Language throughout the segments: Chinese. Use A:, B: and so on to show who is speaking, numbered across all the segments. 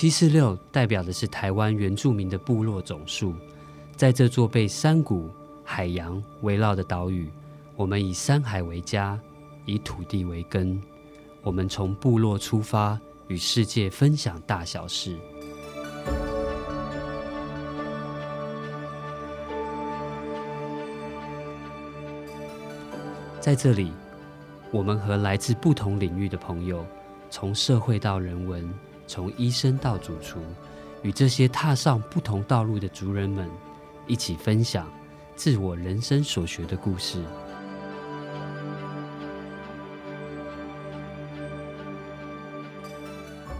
A: 七四六代表的是台湾原住民的部落总数，在这座被山谷、海洋围绕的岛屿，我们以山海为家，以土地为根。我们从部落出发，与世界分享大小事。在这里，我们和来自不同领域的朋友，从社会到人文，从医生到主厨，与这些踏上不同道路的族人们，一起分享自我人生所学的故事。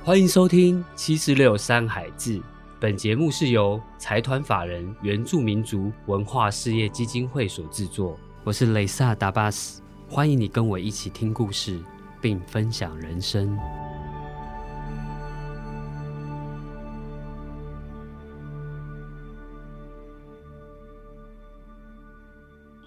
A: 欢迎收听七四六山海志。本节目是由财团法人原住民族文化事业基金会所制作。我是雷萨达巴斯，欢迎你跟我一起听故事，并分享人生。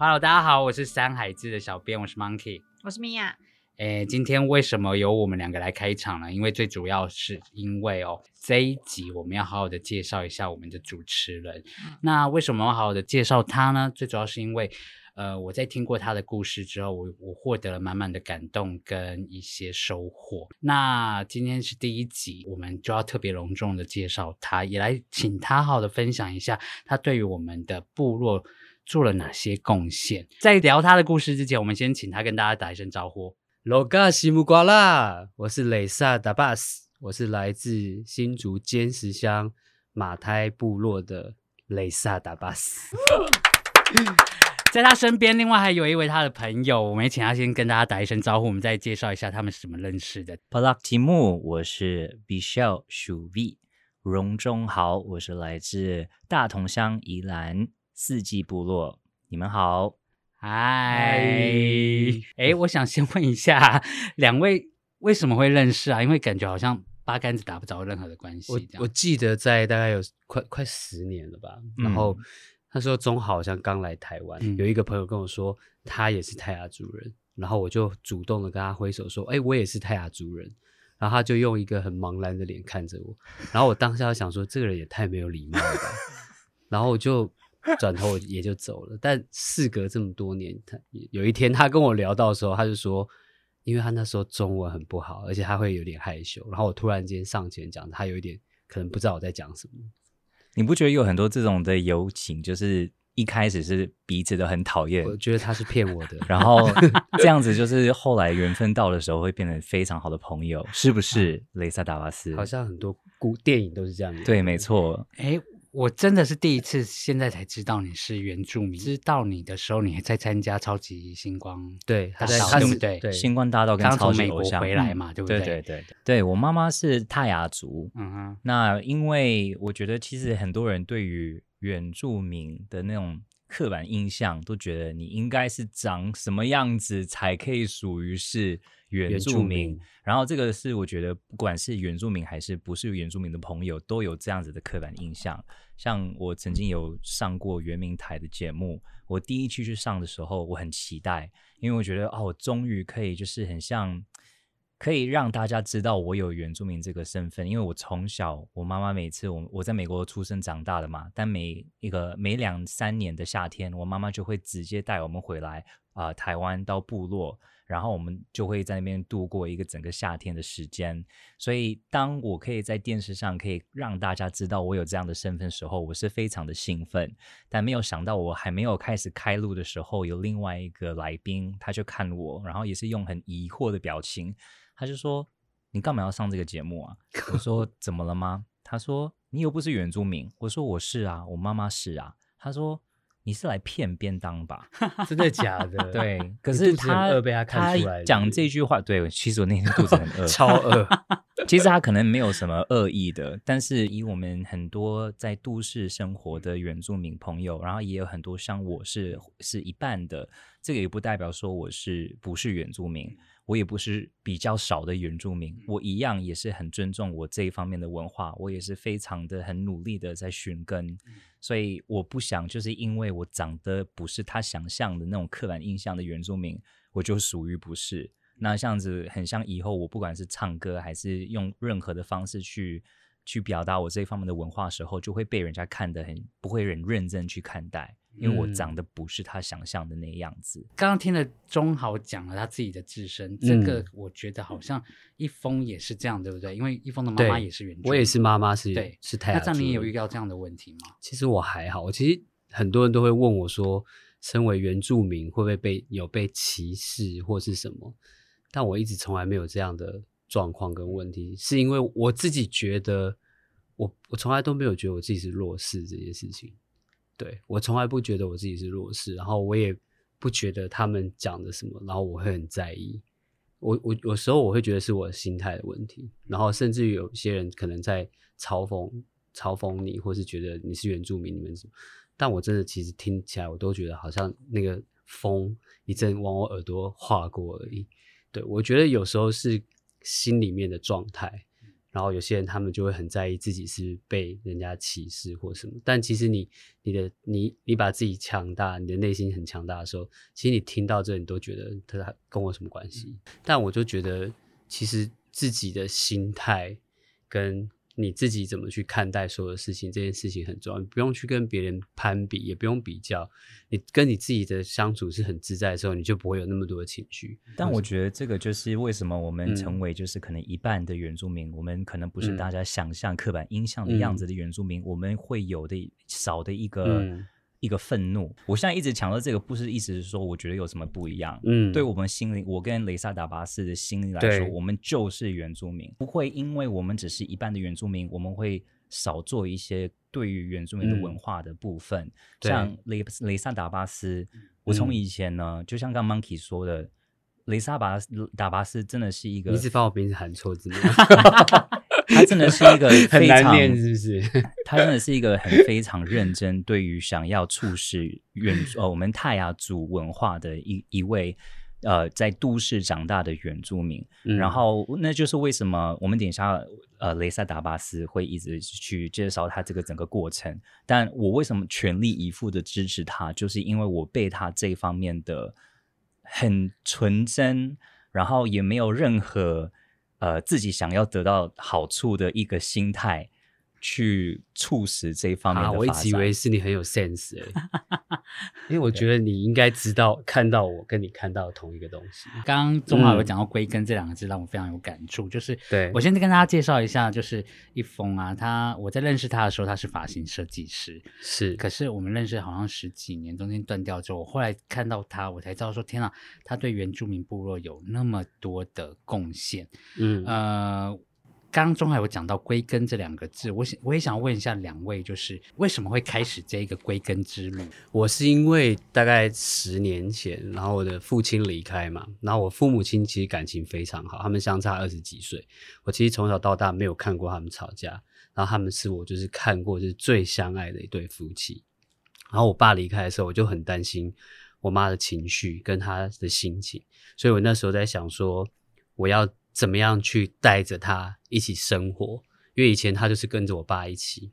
B: Hello，大家好，我是山海志的小编，我是 Monkey，
C: 我是米娅。
B: 诶，今天为什么由我们两个来开场呢？因为最主要是因为哦，这一集我们要好好的介绍一下我们的主持人。那为什么要好好的介绍他呢？最主要是因为。呃，我在听过他的故事之后，我我获得了满满的感动跟一些收获。那今天是第一集，我们就要特别隆重的介绍他，也来请他好的分享一下他对于我们的部落做了哪些贡献。在聊他的故事之前，我们先请他跟大家打一声招呼。
A: 罗嘎西木瓜拉，我是雷萨达巴斯，我是来自新竹尖石乡马胎部落的雷萨达巴斯。
B: 在他身边，另外还有一位他的朋友，我们也请他先跟大家打一声招呼，我们再介绍一下他们是怎么认识的。
D: 帕拉提木，我是 Bishel 属 V，荣中豪，我是来自大同乡宜兰四季部落，你们好，
B: 嗨，哎，我想先问一下，两位为什么会认识啊？因为感觉好像八竿子打不着任何的关系。
A: 我我记得在大概有快快十年了吧，然后。那时候中好像刚来台湾，有一个朋友跟我说他也是泰雅族人，然后我就主动的跟他挥手说：“哎，我也是泰雅族人。”然后他就用一个很茫然的脸看着我，然后我当下想说：“这个人也太没有礼貌了。”吧。然后我就转头也就走了。但事隔这么多年，他有一天他跟我聊到的时候，他就说：“因为他那时候中文很不好，而且他会有点害羞。”然后我突然间上前讲，他有一点可能不知道我在讲什么。
D: 你不觉得有很多这种的友情，就是一开始是彼此都很讨厌，
A: 我觉得他是骗我的，
D: 然后这样子就是后来缘分到的时候会变成非常好的朋友，是不是？雷萨达瓦斯
A: 好像很多古电影都是这样的，
D: 对，没错。
B: 哎。我真的是第一次，现在才知道你是原住民。知道你的时候，你还在参加超级星光，
A: 对，
B: 他在
D: 对
B: 不对？
D: 星光大道跟超级偶像
B: 回来嘛，对不对？
D: 对对对对，我妈妈是泰雅族，嗯哼。那因为我觉得，其实很多人对于原住民的那种刻板印象，都觉得你应该是长什么样子才可以属于是。原住民，然后这个是我觉得，不管是原住民还是不是原住民的朋友，都有这样子的刻板印象。像我曾经有上过原民台的节目，我第一期去上的时候，我很期待，因为我觉得哦，我终于可以就是很像，可以让大家知道我有原住民这个身份。因为我从小，我妈妈每次我我在美国出生长大的嘛，但每一个每两三年的夏天，我妈妈就会直接带我们回来啊，台湾到部落。然后我们就会在那边度过一个整个夏天的时间，所以当我可以在电视上可以让大家知道我有这样的身份时候，我是非常的兴奋。但没有想到，我还没有开始开录的时候，有另外一个来宾，他就看我，然后也是用很疑惑的表情，他就说：“你干嘛要上这个节目啊？”我说：“怎么了吗？”他说：“你又不是原住民。”我说：“我是啊，我妈妈是啊。”他说。你是来骗便当吧？
A: 真的假的？
D: 对，可是他他讲这句话，对，其实我那天肚子很饿，
A: 超饿。
D: 其实他可能没有什么恶意的，但是以我们很多在都市生活的原住民朋友，然后也有很多像我是是一半的，这个也不代表说我是不是原住民。我也不是比较少的原住民，我一样也是很尊重我这一方面的文化，我也是非常的很努力的在寻根，所以我不想就是因为我长得不是他想象的那种刻板印象的原住民，我就属于不是。那这样子很像以后我不管是唱歌还是用任何的方式去去表达我这一方面的文化时候，就会被人家看得很不会很认真去看待，因为我长得不是他想象的那样子。
B: 刚刚听了钟豪讲了他自己的自身，这个我觉得好像一峰也是这样，对不对？因为一峰的妈妈也是原住，
A: 我也是妈妈是
B: 对
A: 是太。那
B: 这样你有遇到这样的问题吗？
A: 其实我还好，我其实很多人都会问我说，身为原住民会不会被有被歧视或是什么？但我一直从来没有这样的。状况跟问题，是因为我自己觉得，我我从来都没有觉得我自己是弱势这件事情。对我从来不觉得我自己是弱势，然后我也不觉得他们讲的什么，然后我会很在意。我我有时候我会觉得是我心态的问题，然后甚至于有些人可能在嘲讽嘲讽你，或是觉得你是原住民，你们什么？但我真的其实听起来，我都觉得好像那个风一阵往我耳朵划过而已。对我觉得有时候是。心里面的状态，然后有些人他们就会很在意自己是被人家歧视或什么，但其实你你的你你把自己强大，你的内心很强大的时候，其实你听到这你都觉得他跟我什么关系？但我就觉得其实自己的心态跟。你自己怎么去看待所有的事情？这件事情很重要，你不用去跟别人攀比，也不用比较。你跟你自己的相处是很自在的时候，你就不会有那么多的情绪。
D: 但我觉得这个就是为什么我们成为就是可能一半的原住民，我们可能不是大家想象刻板印象的样子的原住民，我们会有的少的一个。一个愤怒，我现在一直强调这个，不是意思是说我觉得有什么不一样。嗯，对我们心里，我跟雷萨达巴斯的心里来说，我们就是原住民，不会因为我们只是一半的原住民，我们会少做一些对于原住民的文化的部分。像雷雷萨达巴斯，我从以前呢，就像刚 Monkey 说的，雷萨达达巴斯真的是一个，
A: 一直把我名字喊错字。
D: 他真的是一个 非常，
A: 是不是？
D: 他真的是一个很非常认真，对于想要促使原呃我们泰雅族文化的一一位呃在都市长大的原住民。然后那就是为什么我们等一下呃雷萨达巴斯会一直去介绍他这个整个过程。但我为什么全力以赴的支持他，就是因为我被他这方面的很纯真，然后也没有任何。呃，自己想要得到好处的一个心态。去促使这一方面的
A: 我一直以为是你很有 sense 哎，因为我觉得你应该知道看到我跟你看到同一个东西。
B: 刚刚钟华有讲到“归根”这两个字，让我非常有感触。就是
A: 对
B: 我先跟大家介绍一下，就是一峰啊，他我在认识他的时候，他是发型设计师，
A: 是。
B: 可是我们认识好像十几年，中间断掉之后，我后来看到他，我才知道说，天啊，他对原住民部落有那么多的贡献。嗯呃。刚中海有讲到“归根”这两个字，我想我也想问一下两位，就是为什么会开始这一个归根之路？
A: 我是因为大概十年前，然后我的父亲离开嘛，然后我父母亲其实感情非常好，他们相差二十几岁，我其实从小到大没有看过他们吵架，然后他们是我就是看过就是最相爱的一对夫妻。然后我爸离开的时候，我就很担心我妈的情绪跟她的心情，所以我那时候在想说，我要。怎么样去带着他一起生活？因为以前他就是跟着我爸一起。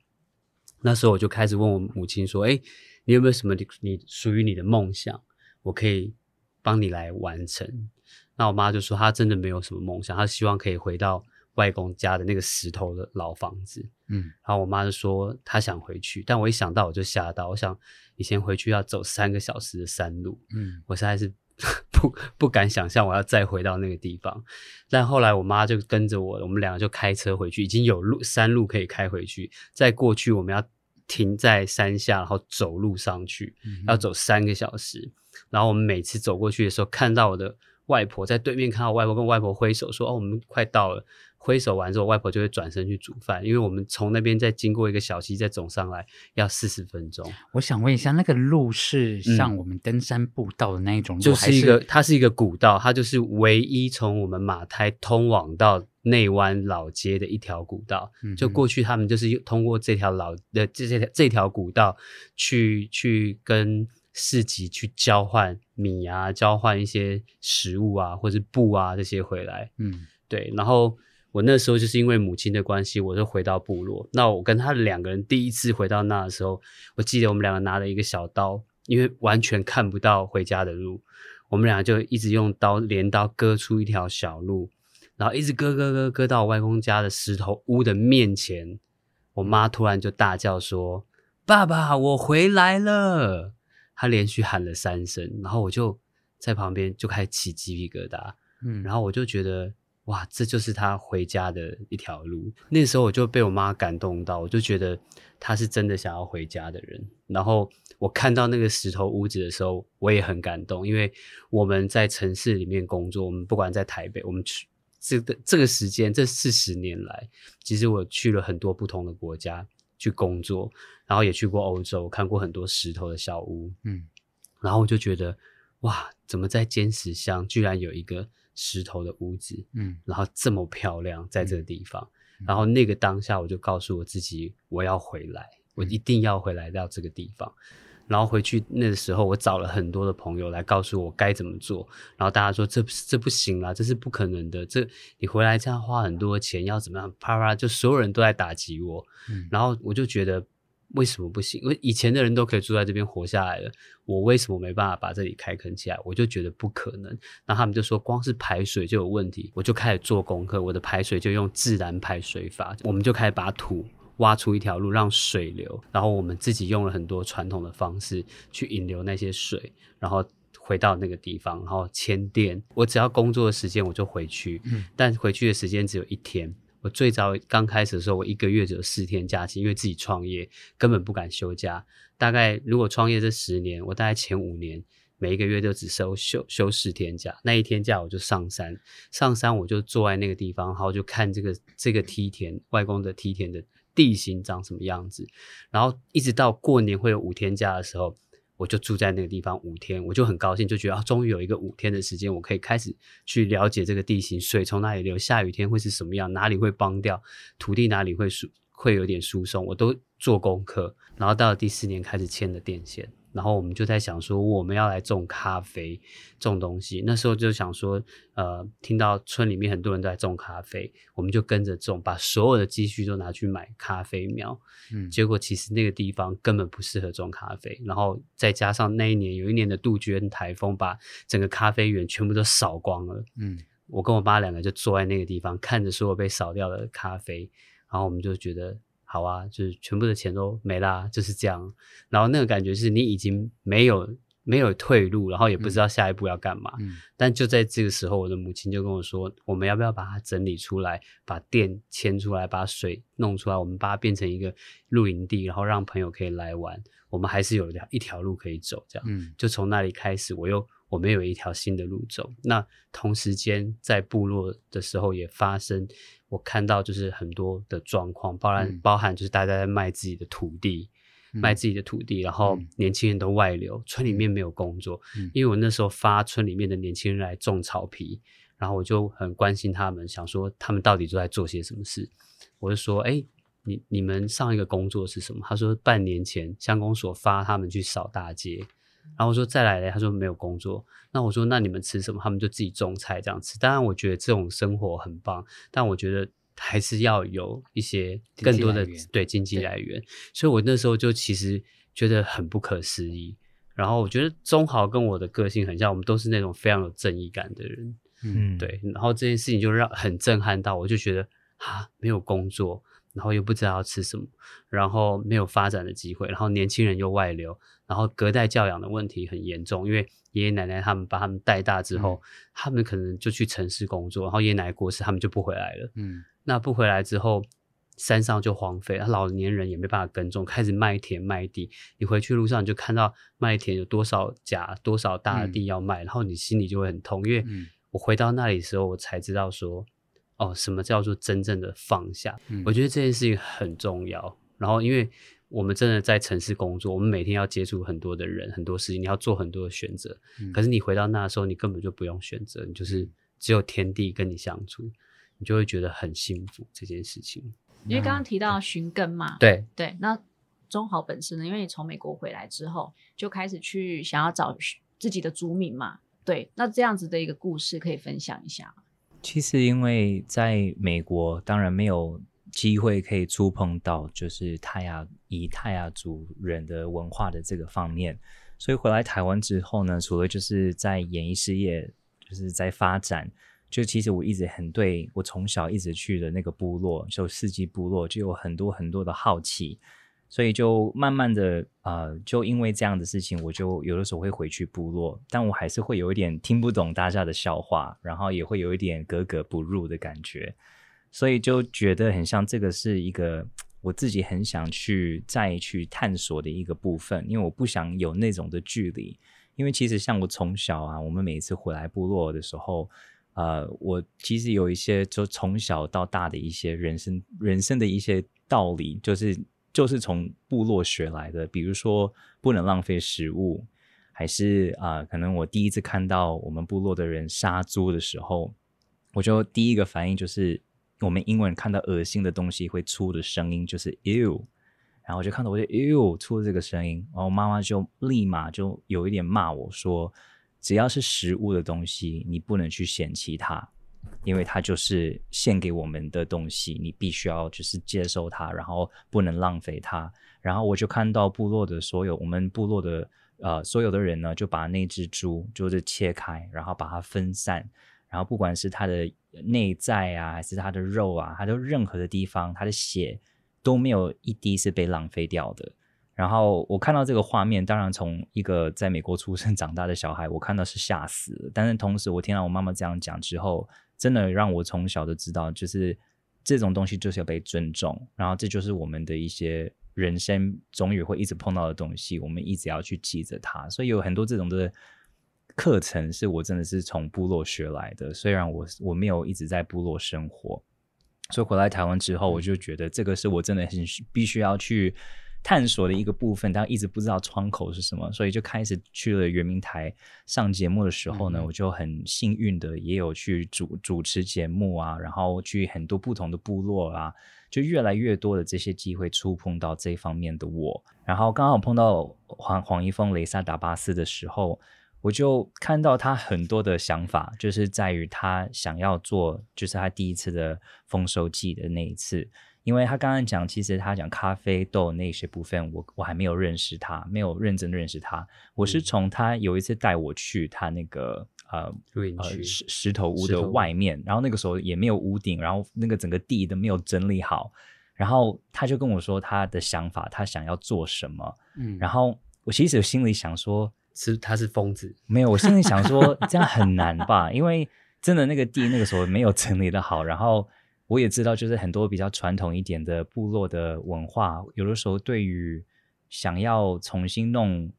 A: 那时候我就开始问我母亲说：“哎，你有没有什么你你属于你的梦想？我可以帮你来完成。”那我妈就说：“她真的没有什么梦想，她希望可以回到外公家的那个石头的老房子。”嗯，然后我妈就说她想回去，但我一想到我就吓到，我想以前回去要走三个小时的山路，嗯，我实在是。不不敢想象我要再回到那个地方，但后来我妈就跟着我，我们两个就开车回去，已经有路山路可以开回去。再过去我们要停在山下，然后走路上去，要走三个小时。然后我们每次走过去的时候，看到我的外婆在对面，看到外婆跟外婆挥手说：“哦，我们快到了。”挥手完之后，外婆就会转身去煮饭，因为我们从那边再经过一个小溪再走上来要四十分钟。
B: 我想问一下，那个路是像我们登山步道的那一种路，
A: 就是一个它是一个古道，它就是唯一从我们马台通往到内湾老街的一条古道。就过去他们就是通过这条老的这这条这条古道去去跟市集去交换米啊，交换一些食物啊，或是布啊这些回来。嗯，对，然后。我那时候就是因为母亲的关系，我就回到部落。那我跟他两个人第一次回到那的时候，我记得我们两个拿了一个小刀，因为完全看不到回家的路，我们俩就一直用刀镰刀割出一条小路，然后一直割割割割到我外公家的石头屋的面前，我妈突然就大叫说：“爸爸，我回来了！”她连续喊了三声，然后我就在旁边就开始起鸡皮疙瘩，嗯，然后我就觉得。哇，这就是他回家的一条路。那时候我就被我妈感动到，我就觉得他是真的想要回家的人。然后我看到那个石头屋子的时候，我也很感动，因为我们在城市里面工作，我们不管在台北，我们去这个这个时间这四十年来，其实我去了很多不同的国家去工作，然后也去过欧洲，看过很多石头的小屋。嗯，然后我就觉得，哇，怎么在尖石乡居然有一个。石头的屋子，嗯，然后这么漂亮，在这个地方，然后那个当下，我就告诉我自己，我要回来，我一定要回来到这个地方。然后回去那个时候，我找了很多的朋友来告诉我该怎么做。然后大家说这这不行啦，这是不可能的。这你回来这样花很多钱，要怎么样？啪啪，就所有人都在打击我。然后我就觉得。为什么不行？因为以前的人都可以住在这边活下来了，我为什么没办法把这里开垦起来？我就觉得不可能。然后他们就说，光是排水就有问题。我就开始做功课，我的排水就用自然排水法。我们就开始把土挖出一条路，让水流。然后我们自己用了很多传统的方式去引流那些水，然后回到那个地方，然后迁店。我只要工作的时间我就回去，但回去的时间只有一天。我最早刚开始的时候，我一个月只有四天假期，因为自己创业根本不敢休假。大概如果创业这十年，我大概前五年每一个月都只收休休四天假，那一天假我就上山，上山我就坐在那个地方，然后就看这个这个梯田外公的梯田的地形长什么样子，然后一直到过年会有五天假的时候。我就住在那个地方五天，我就很高兴，就觉得啊，终于有一个五天的时间，我可以开始去了解这个地形，水从哪里流，下雨天会是什么样，哪里会崩掉，土地哪里会疏，会有点疏松，我都做功课，然后到了第四年开始牵的电线。然后我们就在想说，我们要来种咖啡，种东西。那时候就想说，呃，听到村里面很多人都在种咖啡，我们就跟着种，把所有的积蓄都拿去买咖啡苗。嗯，结果其实那个地方根本不适合种咖啡。然后再加上那一年有一年的杜鹃台风，把整个咖啡园全部都扫光了。嗯，我跟我妈两个就坐在那个地方，看着所有被扫掉的咖啡，然后我们就觉得。好啊，就是全部的钱都没啦，就是这样。然后那个感觉是你已经没有没有退路，然后也不知道下一步要干嘛。嗯。但就在这个时候，我的母亲就跟我说：“我们要不要把它整理出来，把电牵出来，把水弄出来，我们把它变成一个露营地，然后让朋友可以来玩。我们还是有条一条路可以走，这样。嗯。就从那里开始，我又我们有一条新的路走。那同时间在部落的时候也发生。我看到就是很多的状况，包含包含就是大家在卖自己的土地，卖自己的土地，然后年轻人都外流，村里面没有工作。因为我那时候发村里面的年轻人来种草皮，然后我就很关心他们，想说他们到底都在做些什么事。我就说，哎，你你们上一个工作是什么？他说半年前乡公所发他们去扫大街。然后我说再来嘞，他说没有工作。那我说那你们吃什么？他们就自己种菜这样吃。当然我觉得这种生活很棒，但我觉得还是要有一些更多的对经济来源。所以我那时候就其实觉得很不可思议。然后我觉得中豪跟我的个性很像，我们都是那种非常有正义感的人。嗯，对。然后这件事情就让很震撼到，我就觉得啊，没有工作。然后又不知道要吃什么，然后没有发展的机会，然后年轻人又外流，然后隔代教养的问题很严重，因为爷爷奶奶他们把他们带大之后，他们可能就去城市工作，然后爷爷奶奶过世，他们就不回来了。嗯，那不回来之后，山上就荒废，他老年人也没办法耕种，开始卖田卖地。你回去路上你就看到麦田有多少甲多少大的地要卖，然后你心里就会很痛，因为我回到那里的时候，我才知道说。哦，什么叫做真正的放下？我觉得这件事情很重要。然后，因为我们真的在城市工作，我们每天要接触很多的人、很多事情，你要做很多的选择。可是你回到那时候，你根本就不用选择，你就是只有天地跟你相处，你就会觉得很幸福。这件事情，
C: 因为刚刚提到寻根嘛，
A: 对
C: 对。那中豪本身呢？因为你从美国回来之后，就开始去想要找自己的族民嘛，对。那这样子的一个故事，可以分享一下。
D: 其实，因为在美国，当然没有机会可以触碰到就是泰雅以泰雅族人的文化的这个方面，所以回来台湾之后呢，除了就是在演艺事业就是在发展，就其实我一直很对我从小一直去的那个部落，就四季部落，就有很多很多的好奇，所以就慢慢的呃，就因为这样的事情，我就有的时候会回去部落，但我还是会有一点听不懂大家的笑话，然后也会有一点格格不入的感觉，所以就觉得很像这个是一个我自己很想去再去探索的一个部分，因为我不想有那种的距离，因为其实像我从小啊，我们每一次回来部落的时候。呃，我其实有一些就从小到大的一些人生人生的一些道理，就是就是从部落学来的。比如说不能浪费食物，还是啊，可能我第一次看到我们部落的人杀猪的时候，我就第一个反应就是我们英文看到恶心的东西会出的声音就是 ew，然后我就看到我就 ew 出了这个声音，然后妈妈就立马就有一点骂我说。只要是食物的东西，你不能去嫌弃它，因为它就是献给我们的东西，你必须要就是接受它，然后不能浪费它。然后我就看到部落的所有我们部落的呃所有的人呢，就把那只猪就是切开，然后把它分散，然后不管是它的内在啊，还是它的肉啊，它的任何的地方，它的血都没有一滴是被浪费掉的。然后我看到这个画面，当然从一个在美国出生长大的小孩，我看到是吓死了。但是同时，我听到我妈妈这样讲之后，真的让我从小就知道，就是这种东西就是要被尊重。然后这就是我们的一些人生总也会一直碰到的东西，我们一直要去记着它。所以有很多这种的课程是我真的是从部落学来的。虽然我我没有一直在部落生活，所以回来台湾之后，我就觉得这个是我真的很必须要去。探索的一个部分，但一直不知道窗口是什么，所以就开始去了圆明台上节目的时候呢，我就很幸运的也有去主主持节目啊，然后去很多不同的部落啊，就越来越多的这些机会触碰到这方面的我，然后刚好碰到黄黄一峰雷萨达巴斯的时候，我就看到他很多的想法，就是在于他想要做，就是他第一次的丰收季的那一次。因为他刚刚讲，其实他讲咖啡豆那些部分，我我还没有认识他，没有认真认识他。我是从他有一次带我去他那个呃呃石石头屋的外面，然后那个时候也没有屋顶，然后那个整个地都没有整理好，然后他就跟我说他的想法，他想要做什么。嗯，然后我其实心里想说，
A: 是他是疯子，
D: 没有，我心里想说这样很难吧，因为真的那个地那个时候没有整理的好，然后。我也知道，就是很多比较传统一点的部落的文化，有的时候对于想要重新弄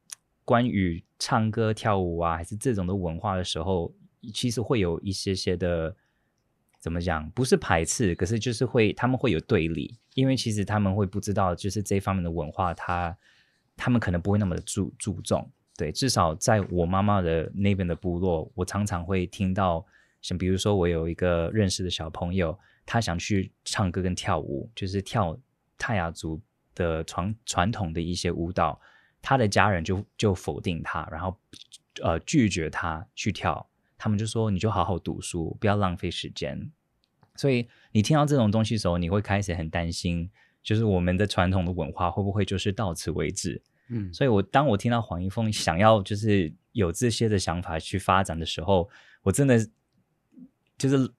D: 关于唱歌跳舞啊，还是这种的文化的时候，其实会有一些些的怎么讲，不是排斥，可是就是会他们会有对立，因为其实他们会不知道，就是这方面的文化，他他们可能不会那么的注注重。对，至少在我妈妈的那边的部落，我常常会听到，像比如说我有一个认识的小朋友。他想去唱歌跟跳舞，就是跳泰雅族的传传统的一些舞蹈，他的家人就就否定他，然后呃拒绝他去跳，他们就说你就好好读书，不要浪费时间。所以你听到这种东西的时候，你会开始很担心，就是我们的传统的文化会不会就是到此为止？嗯，所以我当我听到黄一峰想要就是有这些的想法去发展的时候，我真的就是。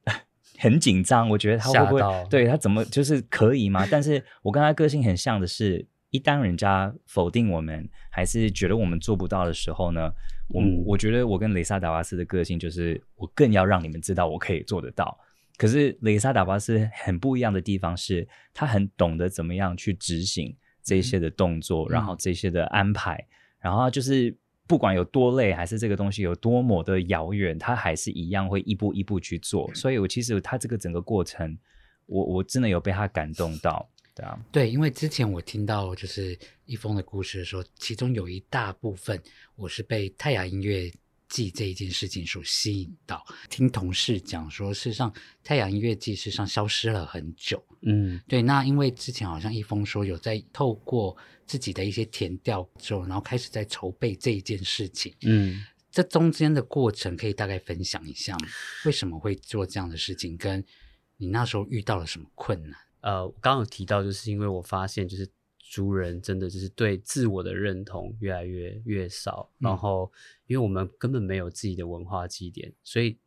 D: 很紧张，我觉得他会不会对他怎么就是可以吗？但是我跟他个性很像的是，一旦人家否定我们，还是觉得我们做不到的时候呢，我我觉得我跟雷萨达瓦斯的个性就是，我更要让你们知道我可以做得到。可是雷萨达巴斯很不一样的地方是，他很懂得怎么样去执行这些的动作，然后这些的安排，然后就是。不管有多累，还是这个东西有多么的遥远，他还是一样会一步一步去做。所以，我其实他这个整个过程，我我真的有被他感动到，对啊。
B: 对，因为之前我听到就是一峰的故事的时候，其中有一大部分我是被泰雅音乐。季这一件事情所吸引到，听同事讲说，事实上太阳音乐季事实上消失了很久。嗯，对。那因为之前好像一峰说有在透过自己的一些填调之后，然后开始在筹备这一件事情。嗯，这中间的过程可以大概分享一下吗？为什么会做这样的事情？跟你那时候遇到了什么困难？
A: 呃，我刚刚有提到，就是因为我发现就是。族人真的就是对自我的认同越来越越少，然后因为我们根本没有自己的文化基点，所以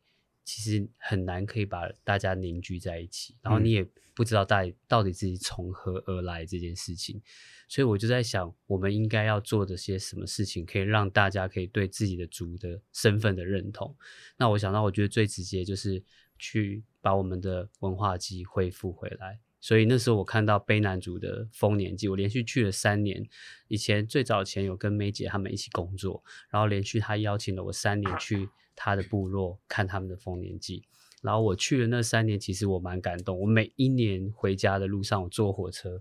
A: 其实很难可以把大家凝聚在一起，然后你也不知道到底到底自己从何而来这件事情，所以我就在想，我们应该要做的些什么事情，可以让大家可以对自己的族的身份的认同。那我想到，我觉得最直接就是去把我们的文化祭恢复回来。所以那时候我看到卑南族的丰年祭，我连续去了三年。以前最早前有跟梅姐他们一起工作，然后连续他邀请了我三年去他的部落看他们的丰年祭。然后我去了那三年，其实我蛮感动。我每一年回家的路上，我坐火车，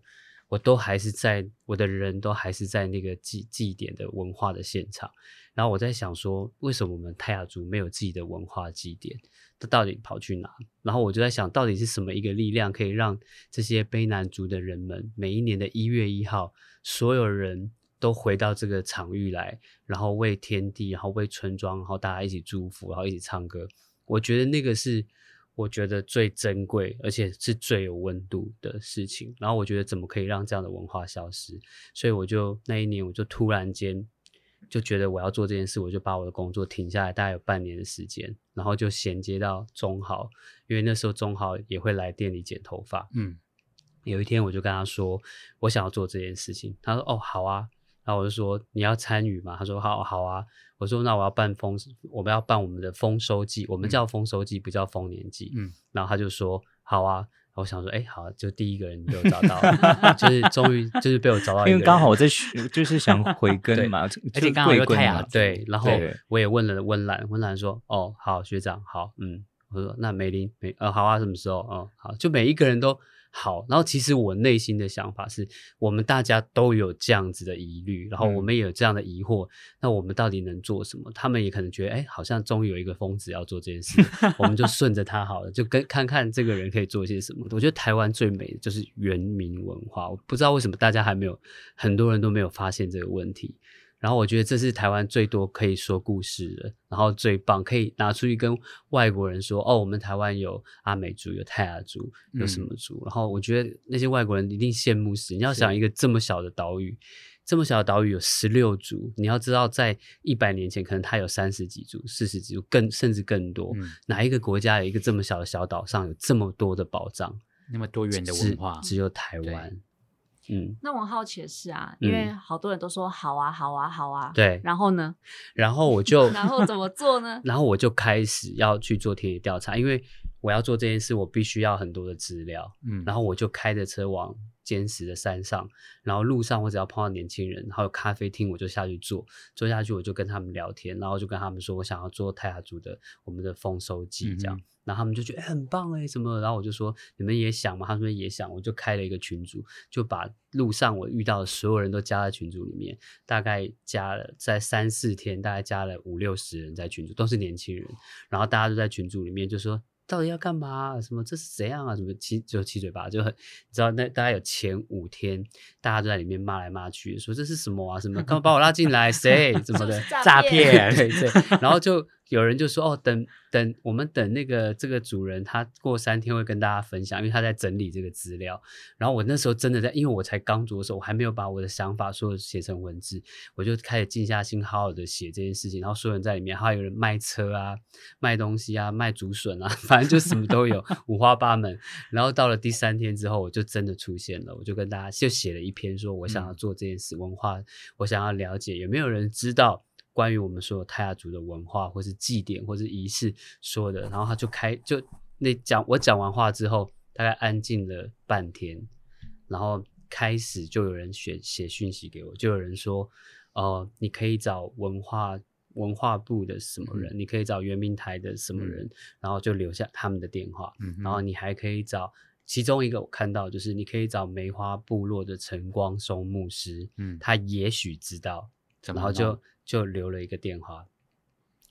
A: 我都还是在我的人都还是在那个祭祭典的文化的现场。然后我在想说，为什么我们泰雅族没有自己的文化祭典？他到底跑去哪？然后我就在想，到底是什么一个力量可以让这些卑南族的人们，每一年的一月一号，所有人都回到这个场域来，然后为天地，然后为村庄，然后大家一起祝福，然后一起唱歌。我觉得那个是我觉得最珍贵，而且是最有温度的事情。然后我觉得怎么可以让这样的文化消失？所以我就那一年，我就突然间。就觉得我要做这件事，我就把我的工作停下来，大概有半年的时间，然后就衔接到中豪，因为那时候中豪也会来店里剪头发。嗯，有一天我就跟他说，我想要做这件事情。他说：“哦，好啊。”然后我就说：“你要参与嘛？”他说：“好好啊。”我说：“那我要办丰，我们要办我们的丰收季，我们叫丰收季，不叫丰年季。”嗯，然后他就说：“好啊。”我想说，哎，好，就第一个人被我找到 了，就是终于就是被我找到，
D: 因为刚好我在就是想回 根嘛，
B: 而且刚好有太阳，
A: 对，然后我也问了温岚，温岚说，哦，好，学长，好，嗯，我说那美玲，美，呃，好啊，什么时候？嗯，好，就每一个人都。好，然后其实我内心的想法是，我们大家都有这样子的疑虑，然后我们也有这样的疑惑，那我们到底能做什么？他们也可能觉得，哎，好像终于有一个疯子要做这件事，我们就顺着他好了，就跟看看这个人可以做些什么。我觉得台湾最美的就是原民文化，我不知道为什么大家还没有，很多人都没有发现这个问题。然后我觉得这是台湾最多可以说故事的，然后最棒可以拿出去跟外国人说哦，我们台湾有阿美族，有泰雅族，有什么族？然后我觉得那些外国人一定羡慕死。你要想一个这么小的岛屿，这么小的岛屿有十六族，你要知道在一百年前可能它有三十几族、四十几族，更甚至更多。哪一个国家有一个这么小的小岛上有这么多的宝藏，
B: 那么多元的文化？
A: 只有台湾。
C: 嗯，那我好奇的是啊，因为好多人都说好啊，好啊，好啊，
A: 对，
C: 然后呢？
A: 然后我就，
C: 然后怎么做呢？
A: 然后我就开始要去做田野调查，因为我要做这件事，我必须要很多的资料。嗯，然后我就开着车往坚实的山上，然后路上我只要碰到年轻人，然后有咖啡厅，我就下去坐，坐下去我就跟他们聊天，然后就跟他们说我想要做泰雅族的我们的丰收季这样。然后他们就觉得很棒哎，什么？然后我就说你们也想吗？他们也想，我就开了一个群组，就把路上我遇到的所有人都加在群组里面，大概加了在三四天，大概加了五六十人在群组，都是年轻人。然后大家都在群组里面就说。到底要干嘛？什么这是怎样啊？什么七就七嘴八，就很你知道那大概有前五天，大家都在里面骂来骂去，说这是什么啊？什么刚把我拉进来？谁？怎么的
C: 诈
A: 骗？对对，然后就。有人就说哦，等等，我们等那个这个主人，他过三天会跟大家分享，因为他在整理这个资料。然后我那时候真的在，因为我才刚着手，我还没有把我的想法说写成文字，我就开始静下心，好好的写这件事情。然后所有人在里面，还有人卖车啊，卖东西啊，卖竹笋啊，反正就什么都有，五花八门。然后到了第三天之后，我就真的出现了，我就跟大家就写了一篇，说我想要做这件事，文化，我想要了解有没有人知道。关于我们所有泰雅族的文化，或是祭典，或是仪式说的，然后他就开就那讲我讲完话之后，大概安静了半天，然后开始就有人写写讯息给我，就有人说，呃，你可以找文化文化部的什么人，你可以找圆明台的什么人，然后就留下他们的电话，然后你还可以找其中一个我看到就是你可以找梅花部落的晨光松牧师，嗯，他也许知道，然后就。就留了一个电话，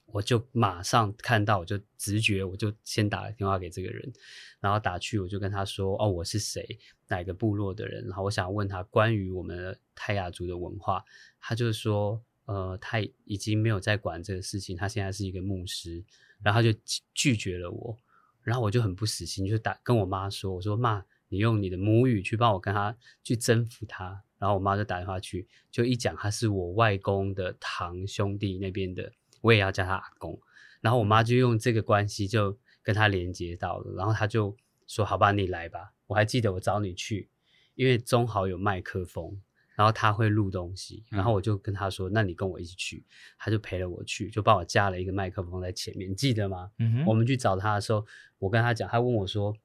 A: 我就马上看到，我就直觉，我就先打了电话给这个人，然后打去，我就跟他说：“哦，我是谁，哪个部落的人？然后我想问他关于我们泰雅族的文化。”他就说：“呃，他已经没有在管这个事情，他现在是一个牧师。”然后就拒绝了我，然后我就很不死心，就打跟我妈说：“我说妈，你用你的母语去帮我跟他去征服他。”然后我妈就打电话去，就一讲他是我外公的堂兄弟那边的，我也要叫他阿公。然后我妈就用这个关系，就跟他连接到了，然后他就说：“好吧，你来吧。”我还记得我找你去，因为中豪有麦克风，然后他会录东西，然后我就跟他说：“那你跟我一起去。”他就陪了我去，就帮我架了一个麦克风在前面，你记得吗？嗯我们去找他的时候，我跟他讲，他问我说：“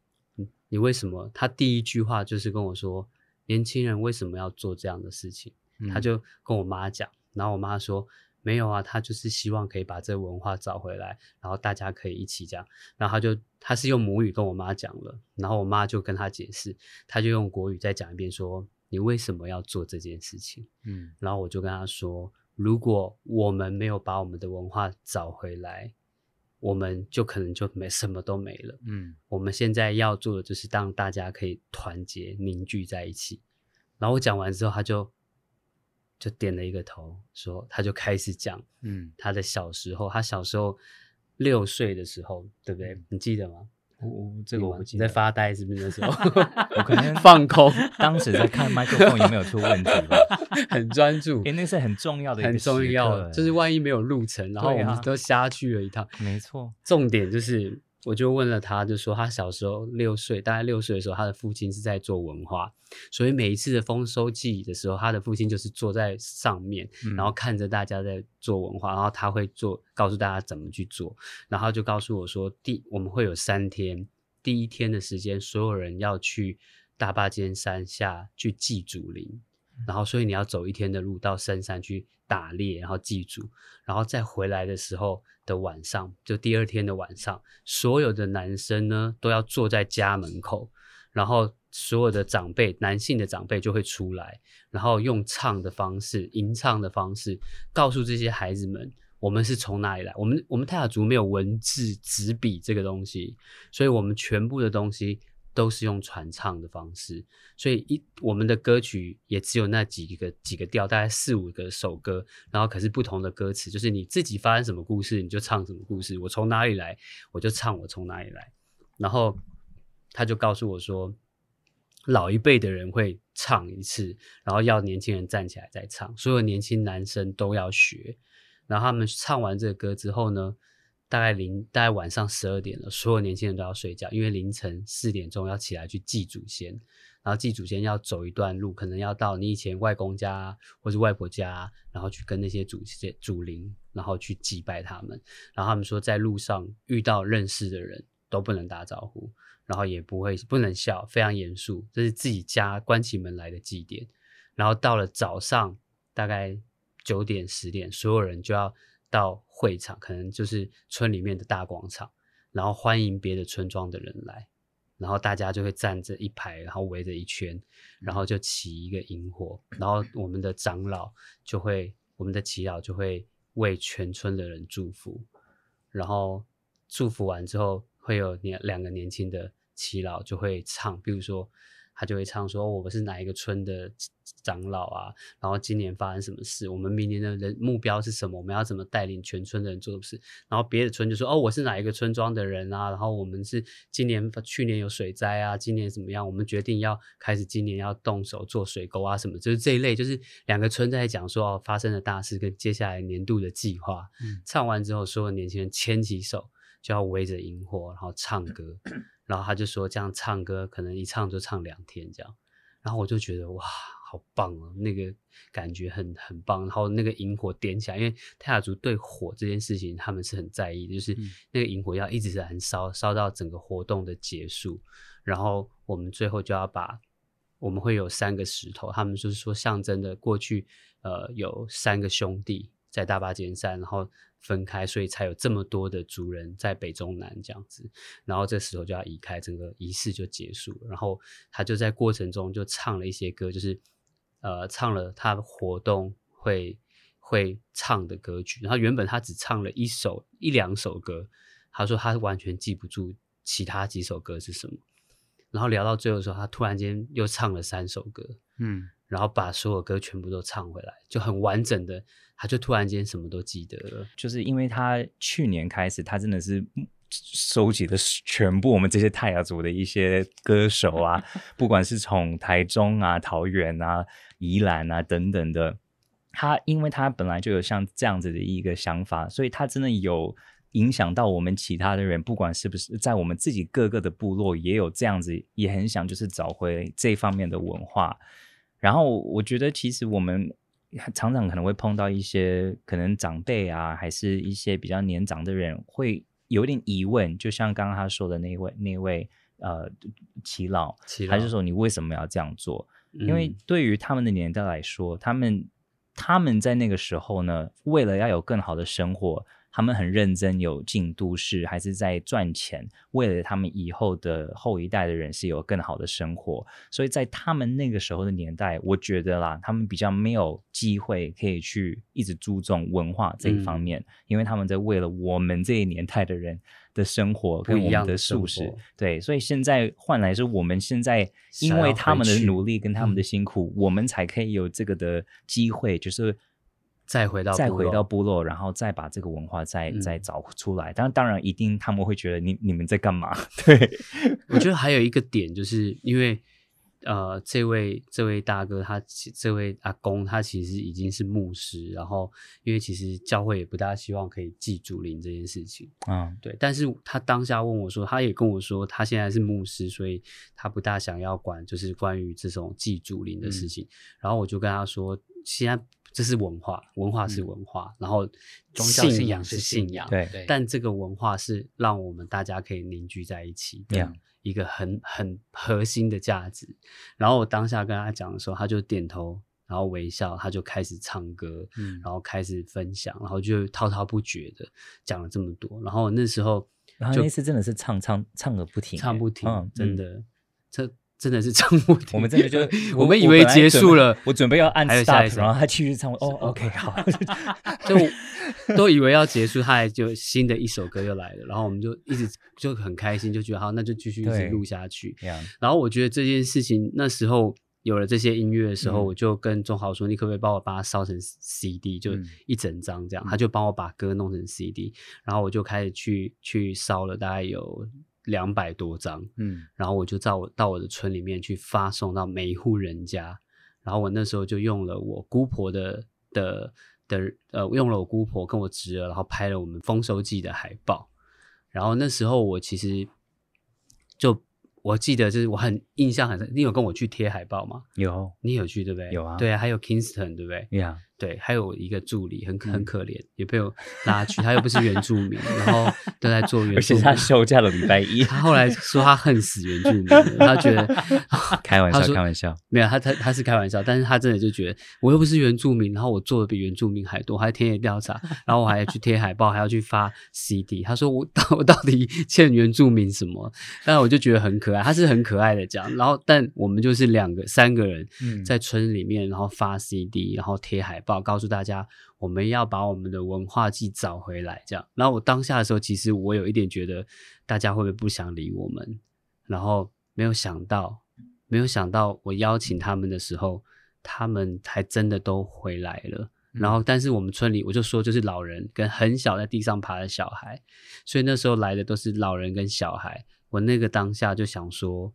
A: 你为什么？”他第一句话就是跟我说：“年轻人为什么要做这样的事情？”他就跟我妈讲，然后我妈说。没有啊，他就是希望可以把这个文化找回来，然后大家可以一起讲。然后他就他是用母语跟我妈讲了，然后我妈就跟他解释，他就用国语再讲一遍，说你为什么要做这件事情？嗯，然后我就跟他说，如果我们没有把我们的文化找回来，我们就可能就没什么都没了。嗯，我们现在要做的就是让大家可以团结凝聚在一起。然后我讲完之后，他就。就点了一个头，说他就开始讲，嗯，他的小时候，他小时候六岁的时候，对不对？你记得吗？
D: 我这个我不记
A: 得。在发呆是不是那时候？
D: 我可能
A: 放空，
D: 当时在看麦克风有没有出问题吧？
A: 很专注，
D: 因为那是很重要的，
A: 很重要，就是万一没有路程，然后我们都瞎去了一趟。
D: 没错，
A: 重点就是。我就问了他，就说他小时候六岁，大概六岁的时候，他的父亲是在做文化，所以每一次的丰收季的时候，他的父亲就是坐在上面，然后看着大家在做文化，然后他会做，告诉大家怎么去做，然后就告诉我说，第我们会有三天，第一天的时间，所有人要去大坝尖山下去祭祖灵，然后所以你要走一天的路到深山去打猎，然后祭祖，然后再回来的时候。的晚上，就第二天的晚上，所有的男生呢都要坐在家门口，然后所有的长辈，男性的长辈就会出来，然后用唱的方式，吟唱的方式，告诉这些孩子们，我们是从哪里来。我们我们泰雅族没有文字纸笔这个东西，所以我们全部的东西。都是用传唱的方式，所以一我们的歌曲也只有那几个几个调，大概四五个首歌，然后可是不同的歌词，就是你自己发生什么故事，你就唱什么故事。我从哪里来，我就唱我从哪里来。然后他就告诉我说，老一辈的人会唱一次，然后要年轻人站起来再唱，所有年轻男生都要学。然后他们唱完这个歌之后呢？大概零大概晚上十二点了，所有年轻人都要睡觉，因为凌晨四点钟要起来去祭祖先，然后祭祖先要走一段路，可能要到你以前外公家或者外婆家，然后去跟那些祖先祖灵，然后去祭拜他们。然后他们说，在路上遇到认识的人都不能打招呼，然后也不会不能笑，非常严肃，这是自己家关起门来的祭典。然后到了早上大概九点十点，所有人就要。到会场，可能就是村里面的大广场，然后欢迎别的村庄的人来，然后大家就会站着一排，然后围着一圈，然后就起一个萤火，然后我们的长老就会，我们的祈祷就会为全村的人祝福，然后祝福完之后，会有年两个年轻的祈老就会唱，比如说。他就会唱说：“我们是哪一个村的长老啊？然后今年发生什么事？我们明年的人目标是什么？我们要怎么带领全村的人做事？”然后别的村就说：“哦，我是哪一个村庄的人啊？然后我们是今年、去年有水灾啊，今年怎么样？我们决定要开始今年要动手做水沟啊，什么？就是这一类，就是两个村在讲说哦，发生的大事跟接下来年度的计划。唱完之后，所有年轻人牵起手，就要围着萤火，然后唱歌。”然后他就说，这样唱歌可能一唱就唱两天这样，然后我就觉得哇，好棒哦，那个感觉很很棒。然后那个萤火点起来，因为泰雅族对火这件事情他们是很在意的，就是那个萤火要一直燃烧，烧到整个活动的结束。然后我们最后就要把，我们会有三个石头，他们就是说象征的过去，呃，有三个兄弟在大巴尖山，然后。分开，所以才有这么多的族人在北中南这样子，然后这时候就要移开，整个仪式就结束了。然后他就在过程中就唱了一些歌，就是呃唱了他活动会会唱的歌曲。然后原本他只唱了一首一两首歌，他说他完全记不住其他几首歌是什么。然后聊到最后的时候，他突然间又唱了三首歌，嗯。然后把所有歌全部都唱回来，就很完整的，他就突然间什么都记得了。
D: 就是因为他去年开始，他真的是收集了全部我们这些泰雅族的一些歌手啊，不管是从台中啊、桃园啊、宜兰啊等等的，他因为他本来就有像这样子的一个想法，所以他真的有影响到我们其他的人，不管是不是在我们自己各个的部落，也有这样子，也很想就是找回这方面的文化。然后我觉得，其实我们常常可能会碰到一些可能长辈啊，还是一些比较年长的人，会有点疑问，就像刚刚他说的那位那位呃齐老，还是说你为什么要这样做？因为对于他们的年代来说，他们他们在那个时候呢，为了要有更好的生活。他们很认真，有进都市，还是在赚钱，为了他们以后的后一代的人是有更好的生活。所以在他们那个时候的年代，我觉得啦，他们比较没有机会可以去一直注重文化这一方面，因为他们在为了我们这一年代的人的生活跟我们的素食，对，所以现在换来是我们现在因为他们的努力跟他们的辛苦，我们才可以有这个的机会，就是。
A: 再回到
D: 再回到部落，然后再把这个文化再再找出来。当然，当然，一定他们会觉得你你们在干嘛？对，
A: 我觉得还有一个点，就是因为呃，这位这位大哥他这位阿公他其实已经是牧师，然后因为其实教会也不大希望可以祭祖灵这件事情。嗯，对。但是他当下问我说，他也跟我说，他现在是牧师，所以他不大想要管，就是关于这种祭祖灵的事情。然后我就跟他说，现在。这是文化，文化是文化，然后信仰是信仰，
D: 对。
A: 但这个文化是让我们大家可以凝聚在一起的一个很很核心的价值。然后我当下跟他讲的时候，他就点头，然后微笑，他就开始唱歌，然后开始分享，然后就滔滔不绝的讲了这么多。然后那时候，
D: 然后那次真的是唱唱唱个不停，
A: 唱不停，真的这。真的是唱不停，
D: 我们真的就
A: 我们以为结束了，
D: 我准备要按 stop，然后他继续唱。哦，OK，好，
A: 就都以为要结束，他还就新的一首歌又来了，然后我们就一直就很开心，就觉得好，那就继续一直录下去。然后我觉得这件事情那时候有了这些音乐的时候，我就跟钟豪说：“你可不可以帮我把它烧成 CD，就一整张这样？”他就帮我把歌弄成 CD，然后我就开始去去烧了，大概有。两百多张，嗯，然后我就到我到我的村里面去发送到每一户人家，然后我那时候就用了我姑婆的的的呃，用了我姑婆跟我侄儿，然后拍了我们丰收季的海报，然后那时候我其实就我记得就是我很印象很深，你有跟我去贴海报吗？
D: 有，
A: 你有去对不对？
D: 有啊，
A: 对啊，还有 Kingston 对不对？
D: 呀。
A: 对，还有一个助理很很可怜，也被我拉去，他又不是原住民，然后都在做原住民。
D: 他休假了礼拜一，
A: 他后来说他恨死原住民，他觉得
D: 开玩笑，开玩笑，
A: 没有他他他是开玩笑，但是他真的就觉得我又不是原住民，然后我做的比原住民还多，还田野调查，然后我还要去贴海报，还要去发 CD。他说我到 我到底欠原住民什么？但我就觉得很可爱，他是很可爱的讲，然后但我们就是两个三个人在村里面，然后发 CD，然后贴海报，告诉大家。我们要把我们的文化祭找回来，这样。然后我当下的时候，其实我有一点觉得，大家会不会不想理我们？然后没有想到，没有想到，我邀请他们的时候，他们还真的都回来了。然后，但是我们村里，我就说，就是老人跟很小在地上爬的小孩，所以那时候来的都是老人跟小孩。我那个当下就想说，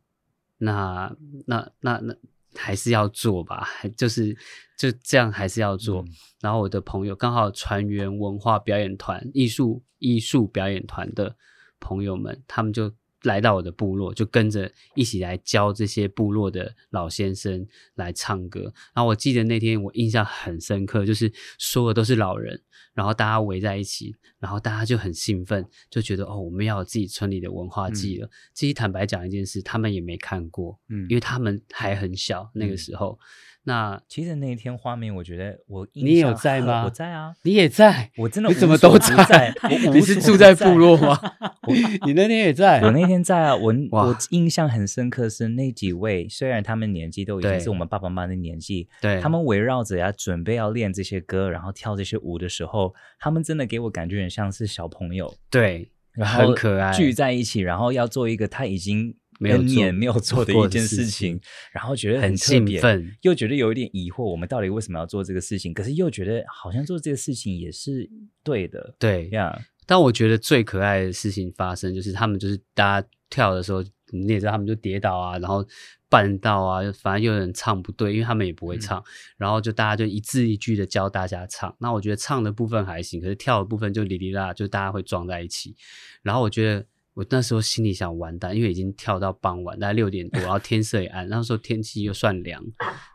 A: 那那那那。还是要做吧，就是就这样，还是要做。然后我的朋友刚好船员文化表演团、艺术艺术表演团的朋友们，他们就。来到我的部落，就跟着一起来教这些部落的老先生来唱歌。然后我记得那天我印象很深刻，就是说的都是老人，然后大家围在一起，然后大家就很兴奋，就觉得哦，我们要有自己村里的文化祭了。其实坦白讲一件事，他们也没看过，嗯，因为他们还很小那个时候。那
D: 其实那一天画面，我觉得我
A: 你有在吗？
D: 我在啊，
A: 你也在，
D: 我真的
A: 你怎么都在？你是住在部落吗？你那天也在，
D: 我那天在啊。我 我印象很深刻是那几位，虽然他们年纪都已经是我们爸爸妈妈的年纪，
A: 对，
D: 他们围绕着要准备要练这些歌，然后跳这些舞的时候，他们真的给我感觉很像是小朋友，
A: 对，然后
D: 很
A: 可爱，
D: 聚在一起，然后要做一个他已经。
A: 没有
D: 年没有做的一件事情，然后觉得
A: 很兴奋，
D: 又觉得有一点疑惑，我们到底为什么要做这个事情？可是又觉得好像做这个事情也是对的，
A: 对
D: 呀。
A: 但我觉得最可爱的事情发生，就是他们就是大家跳的时候，你也知道他们就跌倒啊，然后绊到啊，反正有人唱不对，因为他们也不会唱，然后就大家就一字一句的教大家唱。那我觉得唱的部分还行，可是跳的部分就哩哩啦，就大家会撞在一起。然后我觉得我那时候心里想完蛋，因为已经跳到傍晚，大概六点多，然后天色也暗，那时候天气又算凉，